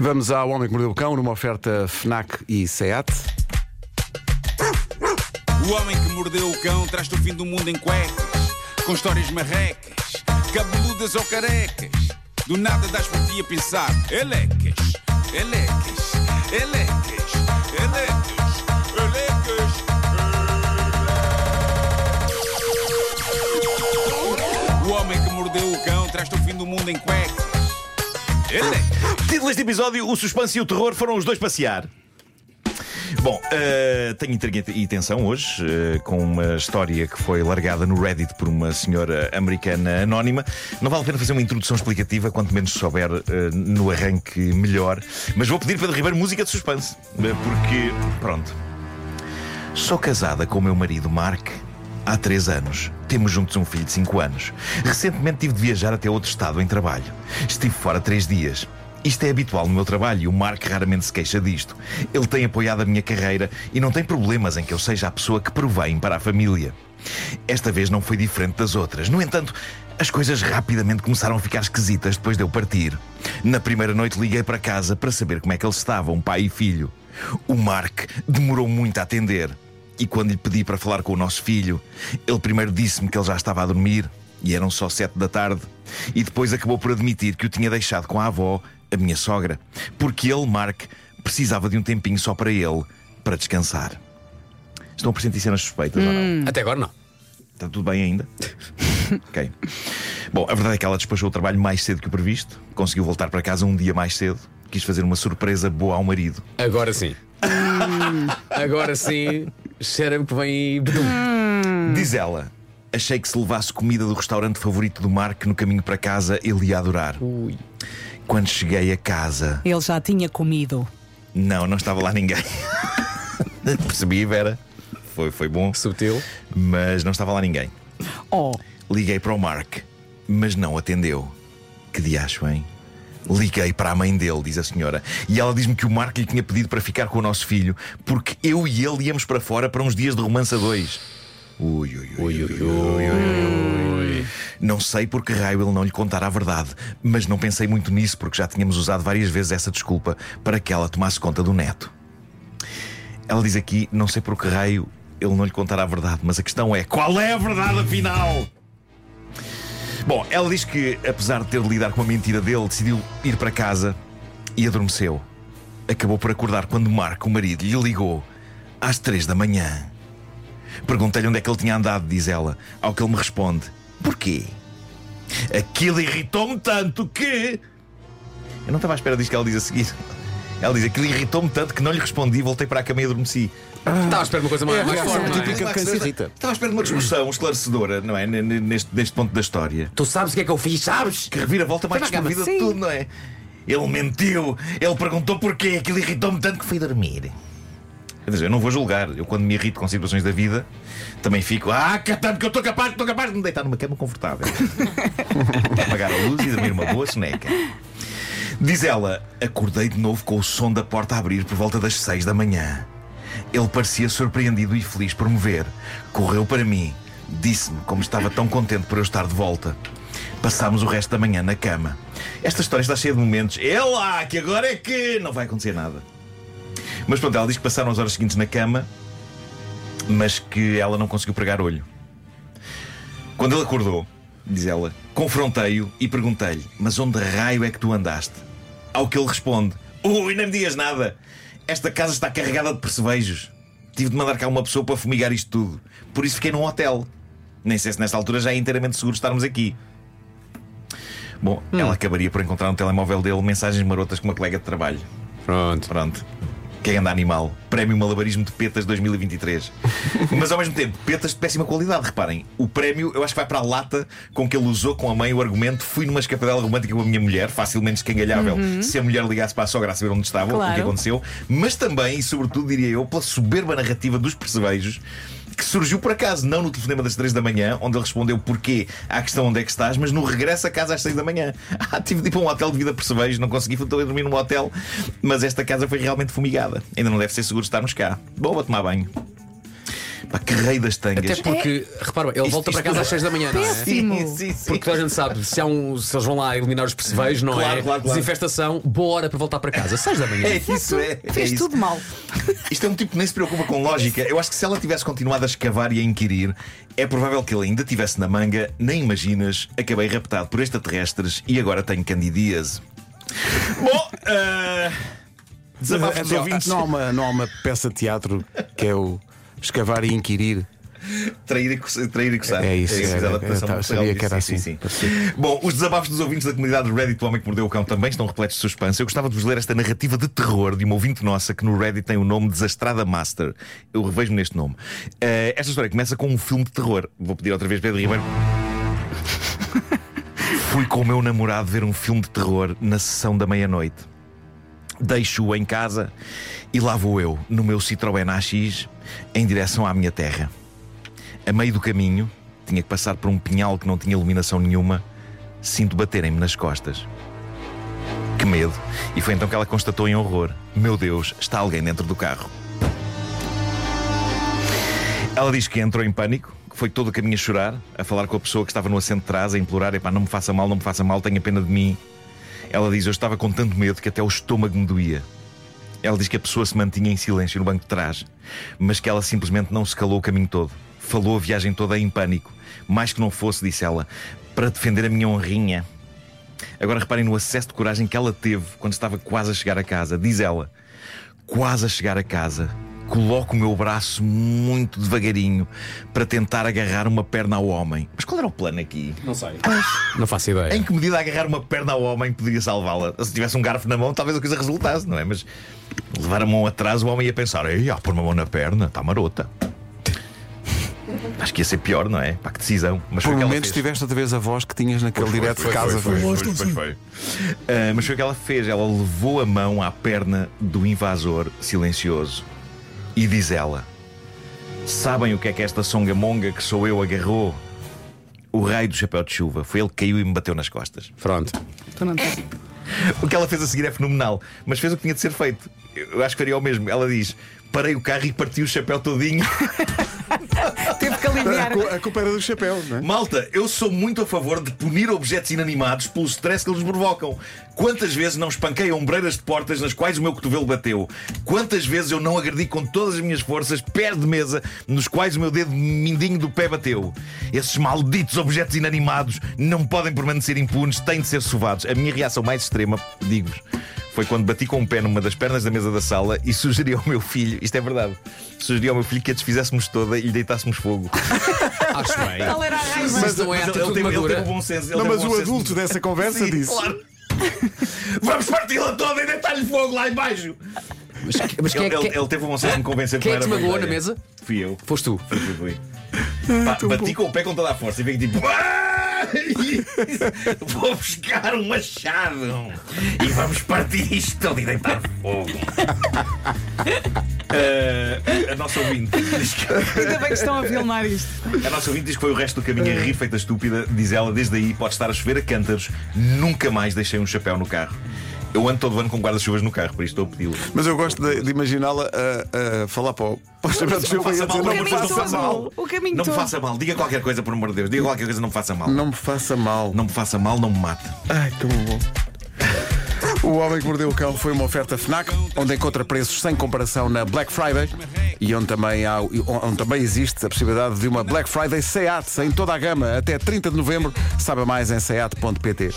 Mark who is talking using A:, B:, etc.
A: Vamos ao Homem que Mordeu o Cão numa oferta FNAC e SEAT.
B: O homem que mordeu o cão traz-te o fim do mundo em cuecas, com histórias marrecas, cabeludas ou carecas. Do nada das por ti a pensar, elecas, elecas, elecas, elecas, elecas. O homem que mordeu o cão traz-te o fim do mundo em cuecas.
C: Título deste episódio: O suspense e o terror foram os dois passear. Bom, eh, tenho intriga e tensão hoje eh, com uma história que foi largada no Reddit por uma senhora americana anónima. Não vale a pena fazer uma introdução explicativa, quanto menos souber eh, no arranque, melhor. Mas vou pedir Pedro Ribeiro música de suspense, porque, pronto. Sou casada com o meu marido Mark há três anos. Temos juntos um filho de cinco anos. Recentemente tive de viajar até outro estado em trabalho. Estive fora três dias. Isto é habitual no meu trabalho e o Mark raramente se queixa disto. Ele tem apoiado a minha carreira e não tem problemas em que eu seja a pessoa que provém para a família. Esta vez não foi diferente das outras. No entanto, as coisas rapidamente começaram a ficar esquisitas depois de eu partir. Na primeira noite liguei para casa para saber como é que eles estavam, pai e filho. O Mark demorou muito a atender. E quando lhe pedi para falar com o nosso filho, ele primeiro disse-me que ele já estava a dormir e eram só sete da tarde. E depois acabou por admitir que o tinha deixado com a avó, a minha sogra, porque ele, Mark, precisava de um tempinho só para ele, para descansar. Estão a pressentir cenas suspeitas ou não?
D: Até agora não.
C: Está tudo bem ainda? ok. Bom, a verdade é que ela despachou o trabalho mais cedo que o previsto, conseguiu voltar para casa um dia mais cedo, quis fazer uma surpresa boa ao marido.
D: Agora sim. Agora sim. Cheira-me que vem aí.
C: Diz ela. Achei que se levasse comida do restaurante favorito do Mark no caminho para casa, ele ia adorar.
D: Ui.
C: Quando cheguei a casa,
E: Ele já tinha comido.
C: não, não estava lá ninguém. Percebi, Vera. Foi, foi bom,
D: Subtil.
C: mas não estava lá ninguém.
E: Oh,
C: Liguei para o Mark, mas não atendeu. Que diacho, hein? Liguei para a mãe dele, diz a senhora, e ela diz-me que o Mark lhe tinha pedido para ficar com o nosso filho, porque eu e ele íamos para fora para uns dias de romance a dois. Ui, ui, ui, ui, ui, ui. Não sei por que raio ele não lhe contara a verdade, mas não pensei muito nisso porque já tínhamos usado várias vezes essa desculpa para que ela tomasse conta do neto. Ela diz aqui: não sei por que raio ele não lhe contará a verdade, mas a questão é: qual é a verdade afinal? Bom, ela diz que, apesar de ter de lidar com a mentira dele, decidiu ir para casa e adormeceu. Acabou por acordar quando Marco, o marido, lhe ligou às três da manhã. Perguntei-lhe onde é que ele tinha andado, diz ela, ao que ele me responde: Porquê? Aquilo irritou-me tanto que. Eu não estava à espera disto que ela diz a seguir. Ela diz: Aquilo irritou-me tanto que não lhe respondi, voltei para a cama e adormeci.
D: Estava a esperar uma coisa mais, forte. é?
A: típica. de se irrita.
C: Estava à espera de uma discussão esclarecedora, não é? Neste, neste ponto da história.
D: Tu sabes o que é que eu fiz, sabes?
C: Que revira a volta mais
D: Foi para a cama.
C: desprovidida de tudo, não é? Ele mentiu, ele perguntou porquê, aquilo irritou-me tanto que fui dormir. Quer dizer, eu não vou julgar. Eu, quando me irrito com situações da vida, também fico, ah, que tanto que eu estou capaz, estou capaz de me deitar numa cama confortável. Apagar a luz e dormir uma boa soneca. Diz ela, acordei de novo com o som da porta a abrir por volta das seis da manhã. Ele parecia surpreendido e feliz por me ver. Correu para mim, disse-me como estava tão contente por eu estar de volta. Passámos o resto da manhã na cama. Esta história está cheia de momentos. É lá, que agora é que não vai acontecer nada. Mas pronto, ela diz que passaram as horas seguintes na cama, mas que ela não conseguiu pregar olho. Quando ele acordou, diz ela, confrontei-o e perguntei-lhe: Mas onde raio é que tu andaste? Ao que ele responde: Ui, nem me digas nada. Esta casa está carregada de percevejos. Tive de mandar cá uma pessoa para fumigar isto tudo. Por isso fiquei num hotel. Nem sei se nesta altura já é inteiramente seguro estarmos aqui. Bom, ela acabaria por encontrar no telemóvel dele mensagens marotas com uma colega de trabalho.
D: Pronto.
C: Pronto. Quem anda animal? Prémio Malabarismo de Petas 2023. Mas ao mesmo tempo, petas de péssima qualidade. Reparem, o prémio eu acho que vai para a lata com que ele usou com a mãe o argumento: fui numa escapadela romântica com a minha mulher, facilmente escangalhável. Se a mulher ligasse para a sogra a saber onde estava, o que
E: Claro.
C: aconteceu. Mas também, e sobretudo, diria eu, pela soberba narrativa dos percevejos. Que surgiu por acaso, não no telefonema das 3 da manhã, onde ele respondeu porquê à questão onde é que estás, mas no regresso a casa às 6 da manhã. Ah, tive de ir para um hotel de vida percevejos, não consegui, dormir num hotel, mas esta casa foi realmente fumigada. Ainda não deve ser seguro estarmos cá. Bom, vou tomar banho. Pá, que rei das tangas.
D: Até porque, repara bem, ele
C: Isto-
D: volta para
C: isto-
D: casa às 6 da manhã, não é?
E: Péssimo.
C: Sim, sim, sim.
D: Porque toda a gente sabe, se, há um, se eles vão lá eliminar os percevejos, não
C: Claro,
D: é?
C: claro, claro.
D: Desinfestação, boa hora para voltar para casa, 6 da manhã.
C: É isso, é. é
E: Fez
C: isso.
E: tudo mal.
C: Isto é um tipo que nem se preocupa com lógica. Eu acho que se ela tivesse continuado a escavar e a inquirir, é provável que ele ainda tivesse na manga, nem imaginas, acabei raptado por extraterrestres e agora tenho candidíase. Bom, uh, desabafos dos
A: Até-
C: ouvintes.
A: não, há uma, não há uma peça de teatro que é o escavar e inquirir.
C: Trair e, co- trair e coçar.
A: É isso,
C: É
A: é,
C: a
A: é, tá,
C: do
A: sabia que era assim.
C: Sim, sim. Bom, os desabafos dos ouvintes da comunidade Reddit do Homem que Mordeu o Cão também estão repletos de suspense. Eu gostava de vos ler esta narrativa de terror de uma ouvinte nossa que no Reddit tem o nome Desastrada Master. Eu revejo-me neste nome. Eh, esta história começa com um filme de terror. Vou pedir outra vez Pedro Ribeiro. Fui com o meu namorado ver um filme de terror na sessão da meia-noite. Deixo-o em casa e lá vou eu, no meu Citroën AX, em direção à minha terra. A meio do caminho, tinha que passar por um pinhal que não tinha iluminação nenhuma, sinto baterem-me nas costas. Que medo! E foi então que ela constatou em horror: Meu Deus, está alguém dentro do carro. Ela diz que entrou em pânico, que foi todo o caminho a chorar, a falar com a pessoa que estava no assento de trás, a implorar: Epá, não me faça mal, não me faça mal, tenha pena de mim. Ela diz: Eu estava com tanto medo que até o estômago me doía. Ela diz que a pessoa se mantinha em silêncio no banco de trás, mas que ela simplesmente não se calou o caminho todo. Falou a viagem toda em pânico. Mais que não fosse, disse ela, para defender a minha honrinha. Agora reparem no acesso de coragem que ela teve quando estava quase a chegar a casa. Diz ela: Quase a chegar a casa, coloco o meu braço muito devagarinho para tentar agarrar uma perna ao homem. Mas qual era o plano aqui?
D: Não sei. Não faço ideia.
C: Em que medida agarrar uma perna ao homem poderia salvá-la? Se tivesse um garfo na mão, talvez a coisa resultasse, não é? Mas levar a mão atrás, o homem ia pensar: Ei, ah, pôr uma mão na perna, está marota. Acho que ia ser pior, não é? Pá, que decisão. Mas
A: Por momentos tiveste outra vez a voz que tinhas naquele
C: Pois
A: direto de casa.
C: Foi, foi, foi, foi, foi. Ah, mas foi o que ela fez. Ela levou a mão à perna do invasor silencioso. E diz ela: Sabem o que é que esta songamonga que sou eu agarrou? O raio do chapéu de chuva. Foi ele que caiu e me bateu nas costas.
D: Pronto.
E: Tu não tens.
C: O que ela fez a seguir é fenomenal, mas fez o que tinha de ser feito. Eu acho que faria o mesmo. Ela diz: Parei o carro e parti o chapéu todinho.
E: Teve que
A: A,
E: aliviar.
A: cu- a culpa era do chapéu, não é?
C: Malta, eu sou muito a favor de punir objetos inanimados pelo stress que eles provocam. Quantas vezes não espanquei ombreiras de portas nas quais o meu cotovelo bateu? Quantas vezes eu não agredi com todas as minhas forças pés de mesa nos quais o meu dedo mindinho do pé bateu? Esses malditos objetos inanimados não podem permanecer impunes, têm de ser sovados. A minha reação mais extrema, digo-vos, foi quando bati com o pé numa das pernas da mesa da sala e sugeri ao meu filho, isto é verdade, sugeri ao meu filho que a desfizéssemos toda e lhe deitássemos fogo.
D: Acho bem.
E: Era raiva?
D: Mas não é
C: Mas ele, teve, ele teve um bom senso. ele
A: Não, mas
C: um
A: o
C: bom
A: adulto
C: senso.
A: dessa conversa
C: Sim,
A: disse:
C: claro. Vamos parti-la toda e deitar-lhe fogo lá embaixo.
D: Mas, mas quem é
C: ele, ele- ele teve um bom senso de me convencer
D: Quem é
C: que
D: que
C: não
D: te
C: era boa
D: magoou na mesa?
C: Fui eu.
D: Foste tu.
C: Fui, fui, fui. Pá, bati com o pé com toda a força e veio tipo. "Ai, Vou buscar um machado e vamos partir isto todo e deitar fogo. Ah, a nossa ouvinte diz que.
E: Ainda bem que estão a filmar isto.
C: A nossa ouvinte diz que foi o resto do caminho a rir feita estúpida. Diz ela, desde aí pode estar a chover a cântaros. Nunca mais deixei um chapéu no carro. Eu ando todo ano com guarda-chuvas no carro, por isso estou a pedi-lo.
A: Mas eu gosto de, de imaginá-la a, a falar para o, para o chapéu de chuva e a dizer: Não
E: O
A: me faça mal.
E: O caminho
C: Não me
E: todo.
C: faça mal, diga qualquer coisa, por amor de Deus. Diga qualquer coisa, não me faça mal.
A: Não me faça mal.
C: Não me faça mal, não me mate.
A: Ai, tão bom. O Homem que Mordeu o Cão foi uma oferta FNAC, onde encontra preços sem comparação na Black Friday e onde também, há, onde também existe a possibilidade de uma Black Friday SEAT em toda a gama até 30 de novembro. Saiba mais em seat.pt.